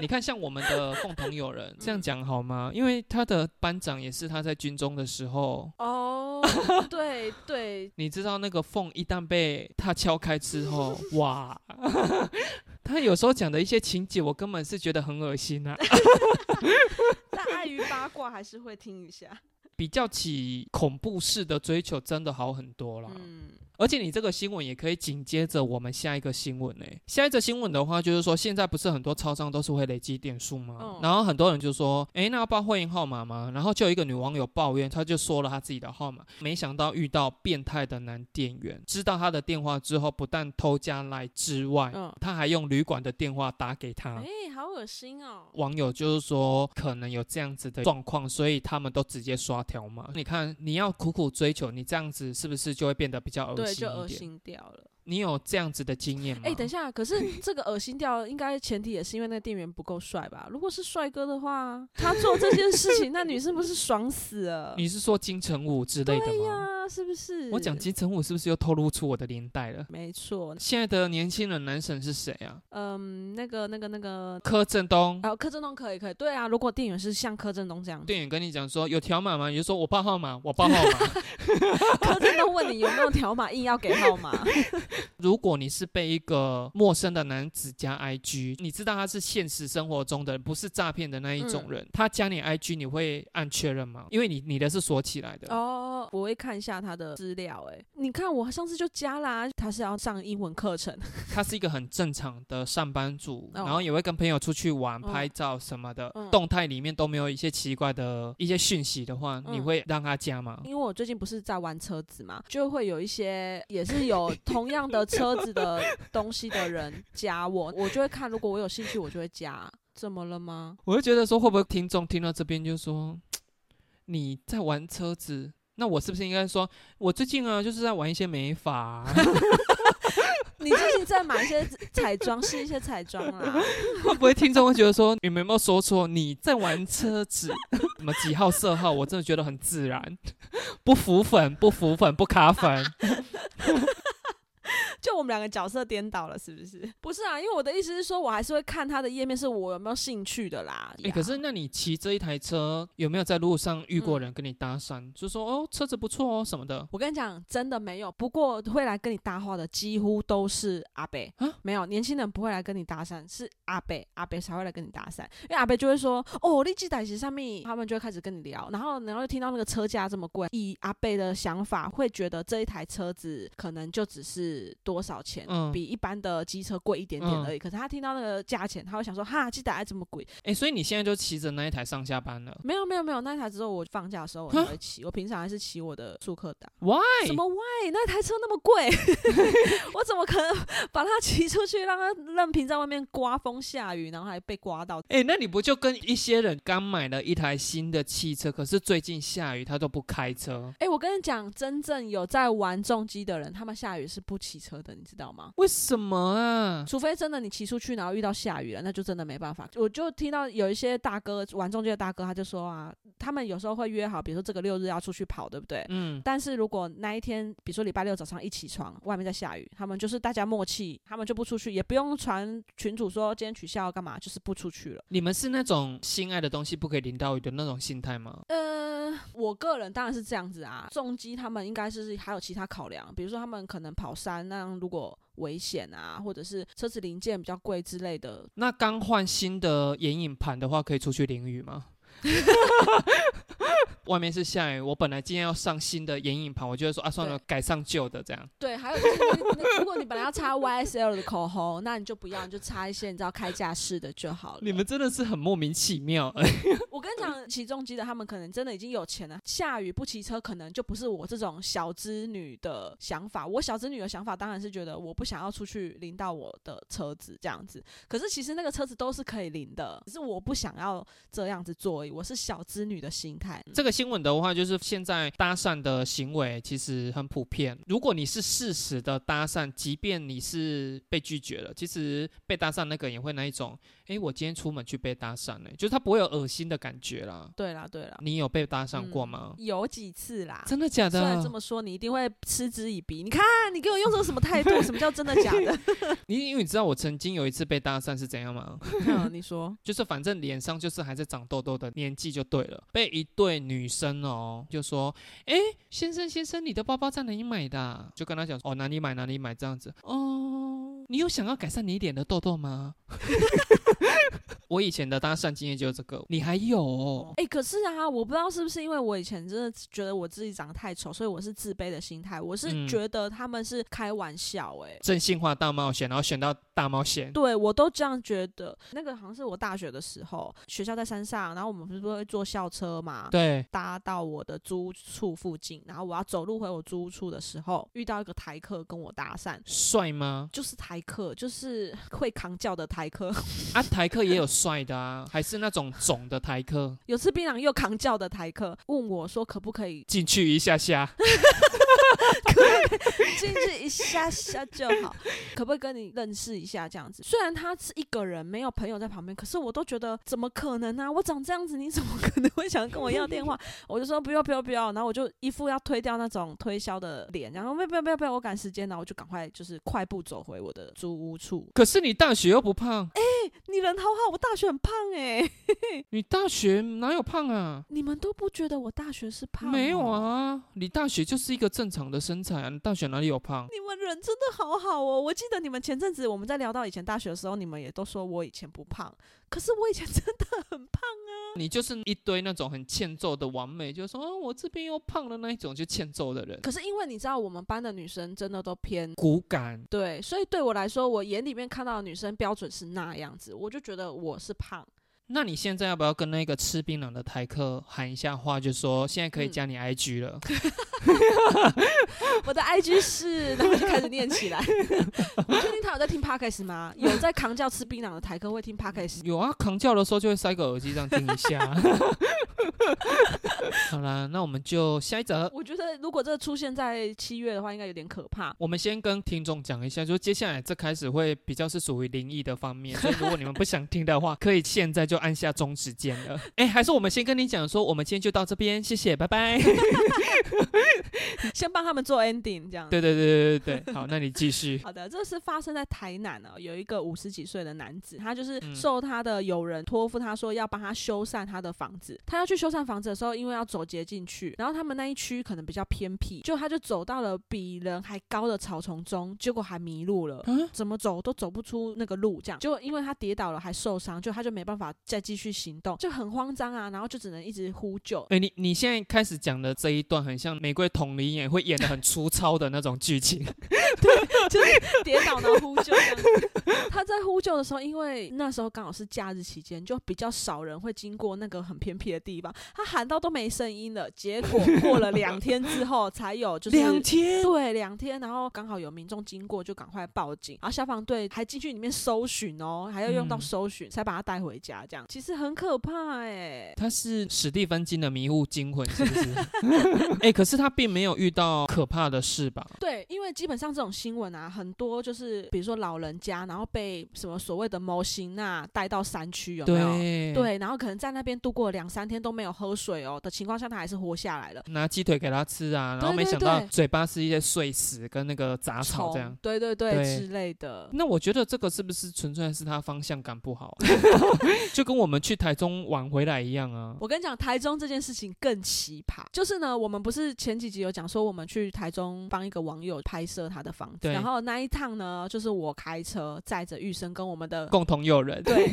你看，像我们的 共同友人，这样讲好吗？因为他的班长也是他在军中的时候，哦，对对，你知道那个缝一旦被他敲开之后，哇！他有时候讲的一些情节，我根本是觉得很恶心啊。但碍于八卦还是会听一下。比较起恐怖式的追求，真的好很多啦。嗯，而且你这个新闻也可以紧接着我们下一个新闻呢、下一则新闻的话，就是说现在不是很多超商都是会累积点数吗？嗯然后很多人就说，诶，那要报会员号码吗？然后就有一个女网友抱怨，她就说了她自己的号码，没想到遇到变态的男店员，知道她的电话之后，不但偷加来之外，嗯他还用旅馆的电话打给她。哎、好恶心哦。网友就是说，可能有这样子的状况，所以他们都直接刷条码。你看，你要苦苦追求，你这样子是不是就会变得比较恶对？就恶心掉了。你有这样子的经验吗？哎、等一下，可是这个恶心掉，应该前提也是因为那店员不够帅吧？如果是帅哥的话，他做这件事情，那女生不是爽死了？你是说金城武之类的吗？对呀、是不是？我讲金城武是不是又透露出我的年代了？没错，现在的年轻人男神是谁啊？嗯，那个、那个、那个，柯震东。啊，柯震东可以，可以，对啊。如果店员是像柯震东这样子，店员跟你讲说有条码吗？你就说我报号码，我报号码。柯震东问你有没有条码，硬要给号码，如果你是被一个陌生的男子加 IG，你知道他是现实生活中的人，不是诈骗的那一种人，他加你 IG，你会按确认吗？因为你你的是锁起来的。哦，我会看一下他的资料。哎，你看我上次就加啦，他是要上英文课程，他是一个很正常的上班族，哦然后也会跟朋友出去玩、嗯拍照什么的，嗯动态里面都没有一些奇怪的一些讯息的话，嗯你会让他加吗？因为我最近不是在玩车子嘛，就会有一些也是有同样的车子的东西的人加我，我就会看，如果我有兴趣，我就会加。怎么了吗？我就觉得说，会不会听众听到这边就说你在玩车子？那我是不是应该说，我最近啊就是在玩一些美发啊、你最近在买一些彩妆，试一些彩妆啦。会不会听众会觉得说，你们有没有说错？你在玩车子，什么几号色号？我真的觉得很自然，不浮粉，不浮粉，不卡粉。就我们两个角色颠倒了，是不是？不是啊，因为我的意思是说，我还是会看他的页面，是我有没有兴趣的啦。哎、可是那你骑这一台车，有没有在路上遇过嗯人跟你搭讪，就说哦车子不错哦什么的？我跟你讲，真的没有。不过会来跟你搭话的几乎都是阿北啊没有年轻人不会来跟你搭讪，是阿北阿北才会来跟你搭讪，因为阿北就会说哦，你记歹是上面，他们就会开始跟你聊，然后然后就听到那个车价这么贵，以阿北的想法会觉得这一台车子可能就只是多少钱，嗯比一般的机车贵一点点嗯而已。可是他听到那个价钱，他会想说哈，记歹这么贵，哎、所以你现在就骑着那一台上下班了没有没有没有，那一台只有我放假的时候我才会骑，我平常还是骑我的速克达。？Why？什么 why？那台车那么贵，我怎么可能把它骑出去，让它任凭在外面刮风下雨，然后还被刮到？哎、那你不就跟一些人刚买了一台新的汽车，可是最近下雨他都不开车，哎、我跟你讲，真正有在玩重机的人，他们下雨是不骑车的，你知道吗？为什么啊？除非真的你骑出去，然后遇到下雨了，那就真的没办法。我就听到有一些大哥玩中介的大哥，他就说啊，他们有时候会约好，比如说这个六日要出去跑，对不对？嗯，但是如果那一天，比如说礼拜六早上一起床，外面在下雨，他们就是大家默契，他们就不出去，也不用传群主说今天取消干嘛，就是不出去了。你们是那种心爱的东西不可以淋到雨的那种心态吗？呃，我个人当然是这样子啊。重机他们应该是还有其他考量，比如说他们可能跑山，那如果危险啊，或者是车子零件比较贵之类的，那刚换新的眼影盘的话，可以出去淋雨吗？外面是下雨，我本来今天要上新的眼影盘，我就会说啊，算了，改上旧的这样。对，还有就是如果你本来要擦 YSL 的口红，那你就不要，你就擦一些你知道开架式的就好了。你们真的是很莫名其妙。我跟你讲，起重机的他们可能真的已经有钱了，下雨不骑车，可能就不是我这种小资女的想法。我小资女的想法当然是觉得我不想要出去淋到我的车子这样子。可是其实那个车子都是可以淋的，只是我不想要这样子做而已。我是小资女的心态。这个新闻的话，就是现在搭讪的行为其实很普遍。如果你是适时的搭讪，即便你是被拒绝了，其实被搭讪那个也会那一种，诶，我今天出门去被搭讪了，就是他不会有恶心的感觉啦。对啦，对啦，你有被搭讪过吗？嗯有几次啦。真的假的虽然这？么说，你一定会嗤之以鼻。你看，你给我用这个什么态度？什么叫真的假的？你因为你知道我曾经有一次被搭讪是怎样吗？嗯你说，就是反正脸上就是还在长痘痘的年纪就对了，被一对女生哦就说，哎，先生先生，你的包包在哪里买的啊、就跟他讲哦哪里买哪里买这样子哦，你有想要改善你脸的痘痘吗？我以前的搭讪经验就是这个，你还有、哦？哎、可是啊，我不知道是不是因为我以前真的觉得我自己长得太丑，所以我是自卑的心态。我是嗯觉得他们是开玩笑、哎、真心话大冒险，然后选到大冒险，对我都这样觉得。那个好像是我大学的时候，学校在山上，然后我们不是会坐校车嘛，对，搭到我的租屋处附近，然后我要走路回我租屋处的时候，遇到一个台客跟我搭讪。帅吗？就是台客，就是 会扛轿的台客，啊，台客也有帅的啊，还是那种肿的台客，有吃槟榔又扛轿的台客，问我说可不可以进去一下下。可以进去一下下就好，可不可以跟你认识一下这样子？虽然他是一个人，没有朋友在旁边，可是我都觉得怎么可能呢、我长这样子，你怎么可能会想跟我要电话？我就说不要不要不要，然后我就一副要推掉那种推销的脸，然后不要不要不要不要，我赶时间，然后我就赶快就是快步走回我的租屋处。可是你大学又不胖，你人好好，我大学很胖哎、你大学哪有胖啊？你们都不觉得我大学是胖？没有。啊，你大学就是一个正常的身材啊，你大学哪里有胖？你们人真的好好哦！我记得你们前阵子我们在聊到以前大学的时候，你们也都说我以前不胖，可是我以前真的很胖啊。你就是一堆那种很欠揍的完美，就是说啊我这边又胖了那一种，就欠揍的人，可是因为你知道，我们班的女生真的都偏骨感。对，所以对我来说，我眼里面看到的女生标准是那样子，我就觉得我是胖。那你现在要不要跟那个吃槟榔的台客喊一下话，就说现在可以嗯加你 IG 了？我的 IG 是，然后就开始念起来。你确定他有在听 Podcast 吗？有在扛叫吃槟榔的台客会听 Podcast？有啊，扛叫的时候就会塞个耳机这样听一下。好啦，那我们就下一则。我觉得如果这个出现在七月的话，应该有点可怕。我们先跟听众讲一下，就接下来这开始会比较是属于灵异的方面，所以如果你们不想听的话，可以现在就按下终止键了。哎，还是我们先跟你讲说，我们今天就到这边，谢谢，拜拜。先帮他们做 ending，这样。对对对对对对，好，那你继续。好的，这是发生在台南哦，有一个五十几岁的男子，他就是受他的友人托付，他说要帮他修缮他的房子。他要去修缮房子的时候，因为要走捷径去，然后他们那一区可能比较偏僻，就他就走到了比人还高的草丛中，结果还迷路了，怎么走都走不出那个路，这样。结果因为他跌倒了还受伤，就他就没办法再继续行动，就很慌张啊，然后就只能一直呼救。哎，你你现在开始讲的这一段，很像玫瑰同龄演会演的很粗糙的那种剧情，对，就是跌倒然后呼救这样子。他在呼救的时候，因为那时候刚好是假日期间，就比较少人会经过那个很偏僻的地方，他喊到都没声音了。结果过了两天之后，才有就是两天，对，两天，然后刚好有民众经过，就赶快报警，然后消防队还进去里面搜寻哦，还要用到搜寻才把他带回家，这样其实很可怕哎。他是史蒂芬金的迷雾惊魂是不是？哎，可是他并没有遇到可怕的事吧？对，因为基本上这种新闻啊，很多就是比如说老人家，然后被什么所谓的模型啊带到山区有没有？对，然后可能在那边度过两三天都没有喝水哦的情况下，他还是活下来了。拿鸡腿给他吃啊，然后没想到嘴巴是一些碎石跟那个杂草这样。对对对，之类的。那我觉得这个是不是纯粹是他方向感不好？就跟我们去台中玩回来一样啊。我跟你讲，台中这件事情更奇葩。就是呢，我们不是前几集有讲说，我们去台中帮一个网友拍摄他的房子，然后那一趟呢，就是我开车载着玉生跟我们的共同友人。对，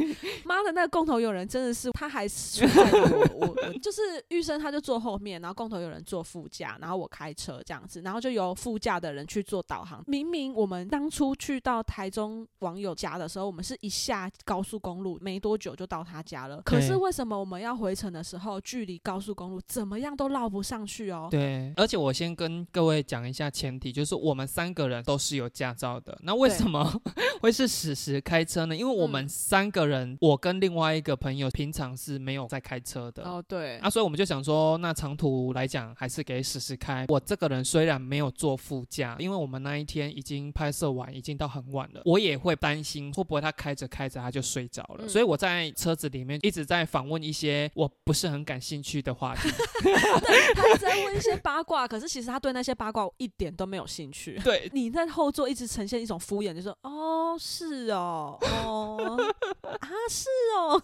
妈的，那个共同友人真的是他还是 我我就是玉生，他就坐后面，然后共同有人坐副驾，然后我开车这样子，然后就由副驾的人去做导航。明明我们当初去到台中网友家的时候，我们是一下高速公路没多久就到他家了，可是为什么我们要回程的时候，距离高速公路怎么样都绕不上去哦？对，而且我先跟各位讲一下前提，就是我们三个人都是有驾照的。那为什么 会是史实开车呢？因为我们三个人，我跟另外一个朋友平常是没有在开车的。哦，对。啊，所以我们就想说，那长途来讲，还是给史实开。我这个人虽然没有坐副驾，因为我们那一天已经拍摄完，已经到很晚了，我也会担心会不会他开着开着他就睡着了。所以我在车子里面一直在访问一些我不是很感兴趣的话题。对，他一直在问一些八卦，可是其实他对那些八卦一点都没有兴趣。对，你在后座一直呈现一种敷衍，就说哦，是哦，哦，啊，是哦，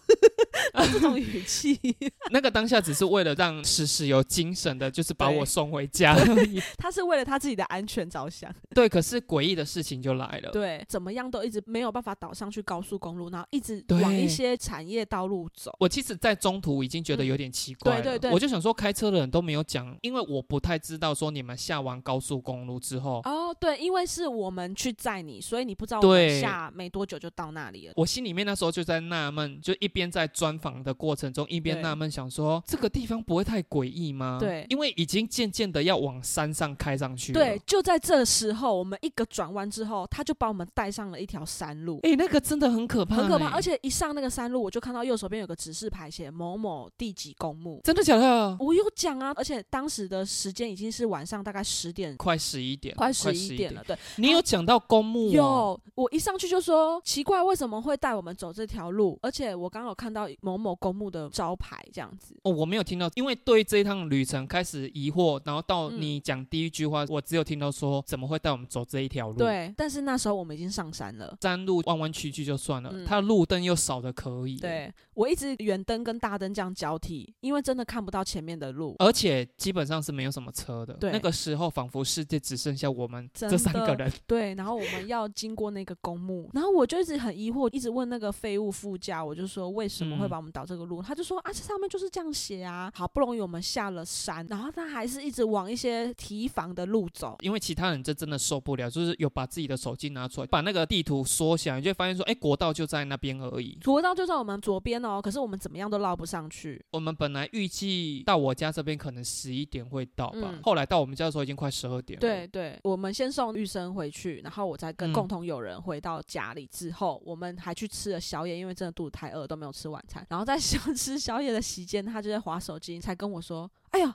这种语气。那个当下只是为了让诗诗有精神的，就是把我送回家。他是为了他自己的安全着想。对，可是诡异的事情就来了。对，怎么样都一直没有办法倒上去高速公路，然后一直往一些产业道路走。我其实，在中途已经觉得有点奇怪了。对对对，我就想说，开车的人都没有讲，因为我不太知道说你们下完高速公路之后。哦，对，因为是我们去载你，所以你不知道我们下没多久就到那里了。我心里面那时候就在纳闷，就一边在专访的过程中，一边纳闷想说，这个地方不会太诡异吗？对，因为已经渐渐的要往山上开上去。对，就在这时候，我们一个转弯之后，他就把我们带上了一条山路。哎，那个真的很可怕，很可怕。而且一上那个山路，我就看到右手边有个指示牌，写某某第几公墓。真的假的？我有讲啊，而且当时的时间已经是晚上大概十点，快十一点，快十一点了。对，你有讲到公墓？有，我一上去就说奇怪，为什么会带我们走这条路？而且我刚好看到某某公墓的招牌这样子。哦，我没有听到，因为对这一趟旅程开始疑惑，然后到你讲第一句话，我只有听到说怎么会带我们走这一条路？对，但是那时候我们已经上山了，山路弯弯曲曲就算了，它的路灯又少的可以。对，我一直远灯跟大灯这样交替，因为真的看不到前面的路，而且基本上是没有什么车的。对，那个时候仿佛世界只剩下我们这三个人。对，然后我们要经过那个公墓，然后我就一直很疑惑，一直问那个废物副驾，我就说为什么会把我们导这个路？他就说啊，这上面就是这样写啊。好不容易我们下了山，然后他还是一直往一些提防的路走，因为其他人这真的受不了，就是有把自己的手机拿出来，把那个地图缩小，你就发现说，哎，国道就在那边而已，国道就在我们左边哦，可是我们怎么样都捞不上去。我们本来预计到我家这边可能十一点会到吧，后来到我们家的时候已经快十二点。对对，我们先送玉生回去，然后我再跟共同友人回到家里之后，我们还去吃了宵夜，因为真的肚子太饿，都没有吃晚餐。然后在 想吃宵夜的期间，他就在划手机，才跟我说。哎呦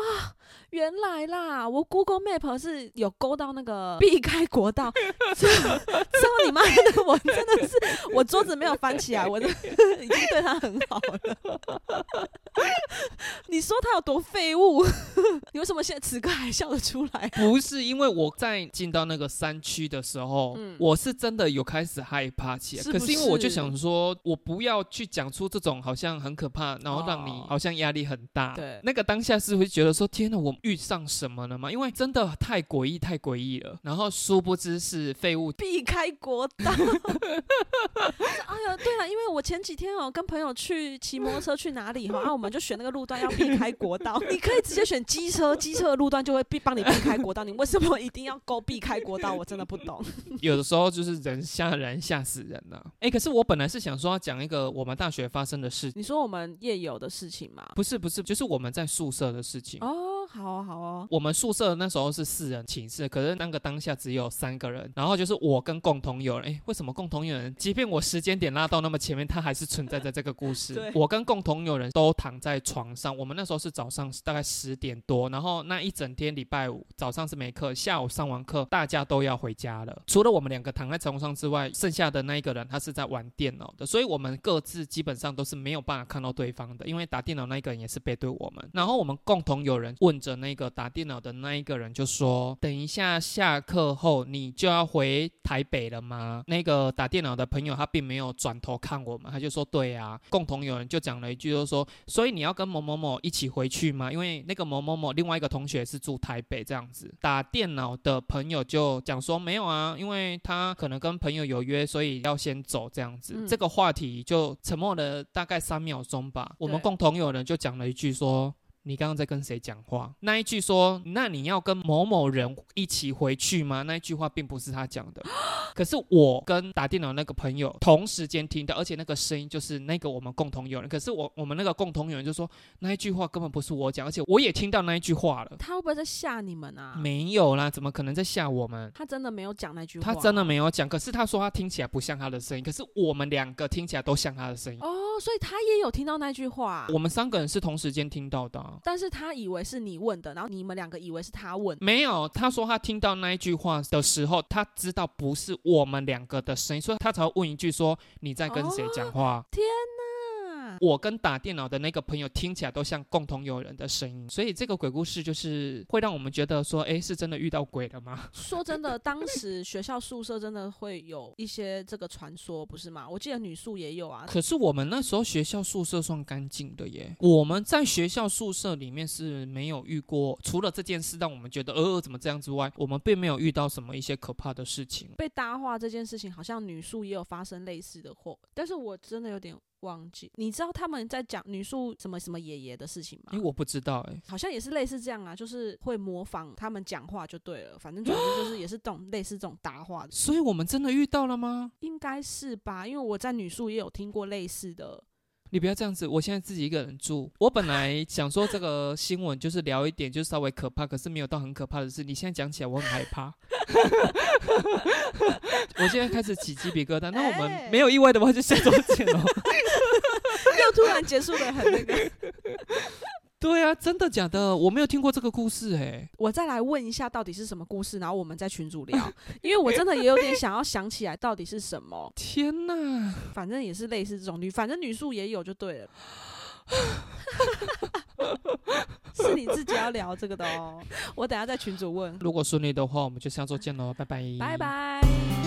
啊，原来啦，我 Google Map 是有勾到那个 避开国道，操你妈的，我真的是 我桌子没有翻起来，我已经对他很好了。你说他有多废物？你为什么现在此刻还笑得出来？不是因为我在进到那个山区的时候，我是真的有开始害怕起来。可是因为我就想说，我不要去讲出这种好像很可怕，然后让你好像压力很大。对，那个当下是会觉得说，天哪，我遇上什么了吗？因为真的太诡异，太诡异了。然后殊不知是废物避开国道。哎呀，对了，因为我前几天哦跟朋友去骑摩托车去哪里哈，然后我们就选那个路段要避开国道。你可以直接选机车，机车的路段就会避帮你避开国道。你为什么一定要勾避开国道？我真的不懂。有的时候就是人吓人吓死人了。哎，可是我本来是想说要讲一个我们大学发生的事。你说我们夜游的事情吗？不是不是，就是我们在宿舍的事情。哦，好哦好哦。我们宿舍那时候是四人寝室，可是那个当下只有三个人。然后就是我跟共同友人。哎，为什么共同友人？即便我时间点拉到那么前面，他还是存在在这个故事。我跟共同友人都躺在床上。我们那时候是早上大概十点多，然后那一整天礼拜五早上是没课，下午上完课大家都要回家了。除了我们两个躺在床上之外，剩下的那一个人他是在玩电脑的，所以我们各自基本上都是没有办法看到对方的，因为打电脑那一个人也是背对我们。然后我们共同有人问着那个打电脑的那一个人，就说：“等一下下课后你就要回台北了吗？”那个打电脑的朋友他并没有转头看我们，他就说：“对啊。”共同有人就讲了一句，就说：“所以你要跟某某某一起回去吗？”因为那个某某某另外一个同学是住台北，这样子打电脑的朋友就讲说：“没有啊，因为他可能跟朋友有约，所以要先走。”这样子，这个话题就沉默了大概三秒钟吧。我们共同有人就讲了一句说。你刚刚在跟谁讲话？那一句说，那你要跟某某人一起回去吗？那一句话并不是他讲的，可是我跟打电脑那个朋友同时间听到，而且那个声音就是那个我们共同有人。可是我我们那个共同有人就说，那一句话根本不是我讲，而且我也听到那一句话了。他会不会在吓你们啊？没有啦，怎么可能在吓我们？他真的没有讲那句话。他真的没有讲，可是他说他听起来不像他的声音，可是我们两个听起来都像他的声音。哦，所以他也有听到那句话。我们三个人是同时间听到的，但是他以为是你问的，然后你们两个以为是他问。没有，他说他听到那一句话的时候，他知道不是我们两个的声音，所以他才会问一句说你在跟谁讲话？天。我跟打电脑的那个朋友听起来都像共同友人的声音，所以这个鬼故事就是会让我们觉得说，哎，是真的遇到鬼了吗？说真的，当时学校宿舍真的会有一些这个传说，不是吗？我记得女宿也有啊。可是我们那时候学校宿舍算干净的耶，我们在学校宿舍里面是没有遇过，除了这件事让我们觉得呃怎么这样之外，我们并没有遇到什么一些可怕的事情。被搭话这件事情，好像女宿也有发生类似的祸，但是我真的有点。忘记，你知道他们在讲女宿什么什么爷爷的事情吗？因为我不知道哎，好像也是类似这样啊，就是会模仿他们讲话就对了，反正总之就是也是这种 类似这种答话的。所以我们真的遇到了吗？应该是吧，因为我在女宿也有听过类似的。你不要这样子，我现在自己一个人住。我本来想说这个新闻就是聊一点，就稍微可怕，可是没有到很可怕的事。你现在讲起来，我很害怕。我现在开始起鸡皮疙瘩。那我们没有意外的话，就下周见喽。又突然结束的很那个。对啊，真的假的？我没有听过这个故事哎。我再来问一下，到底是什么故事？然后我们在群主聊，因为我真的也有点想要想起来到底是什么。天哪！反正也是类似这种女，反正女宿也有就对了。是你自己要聊这个的哦。我等下在群主问。如果顺利的话，我们就下周见喽，拜拜。拜拜。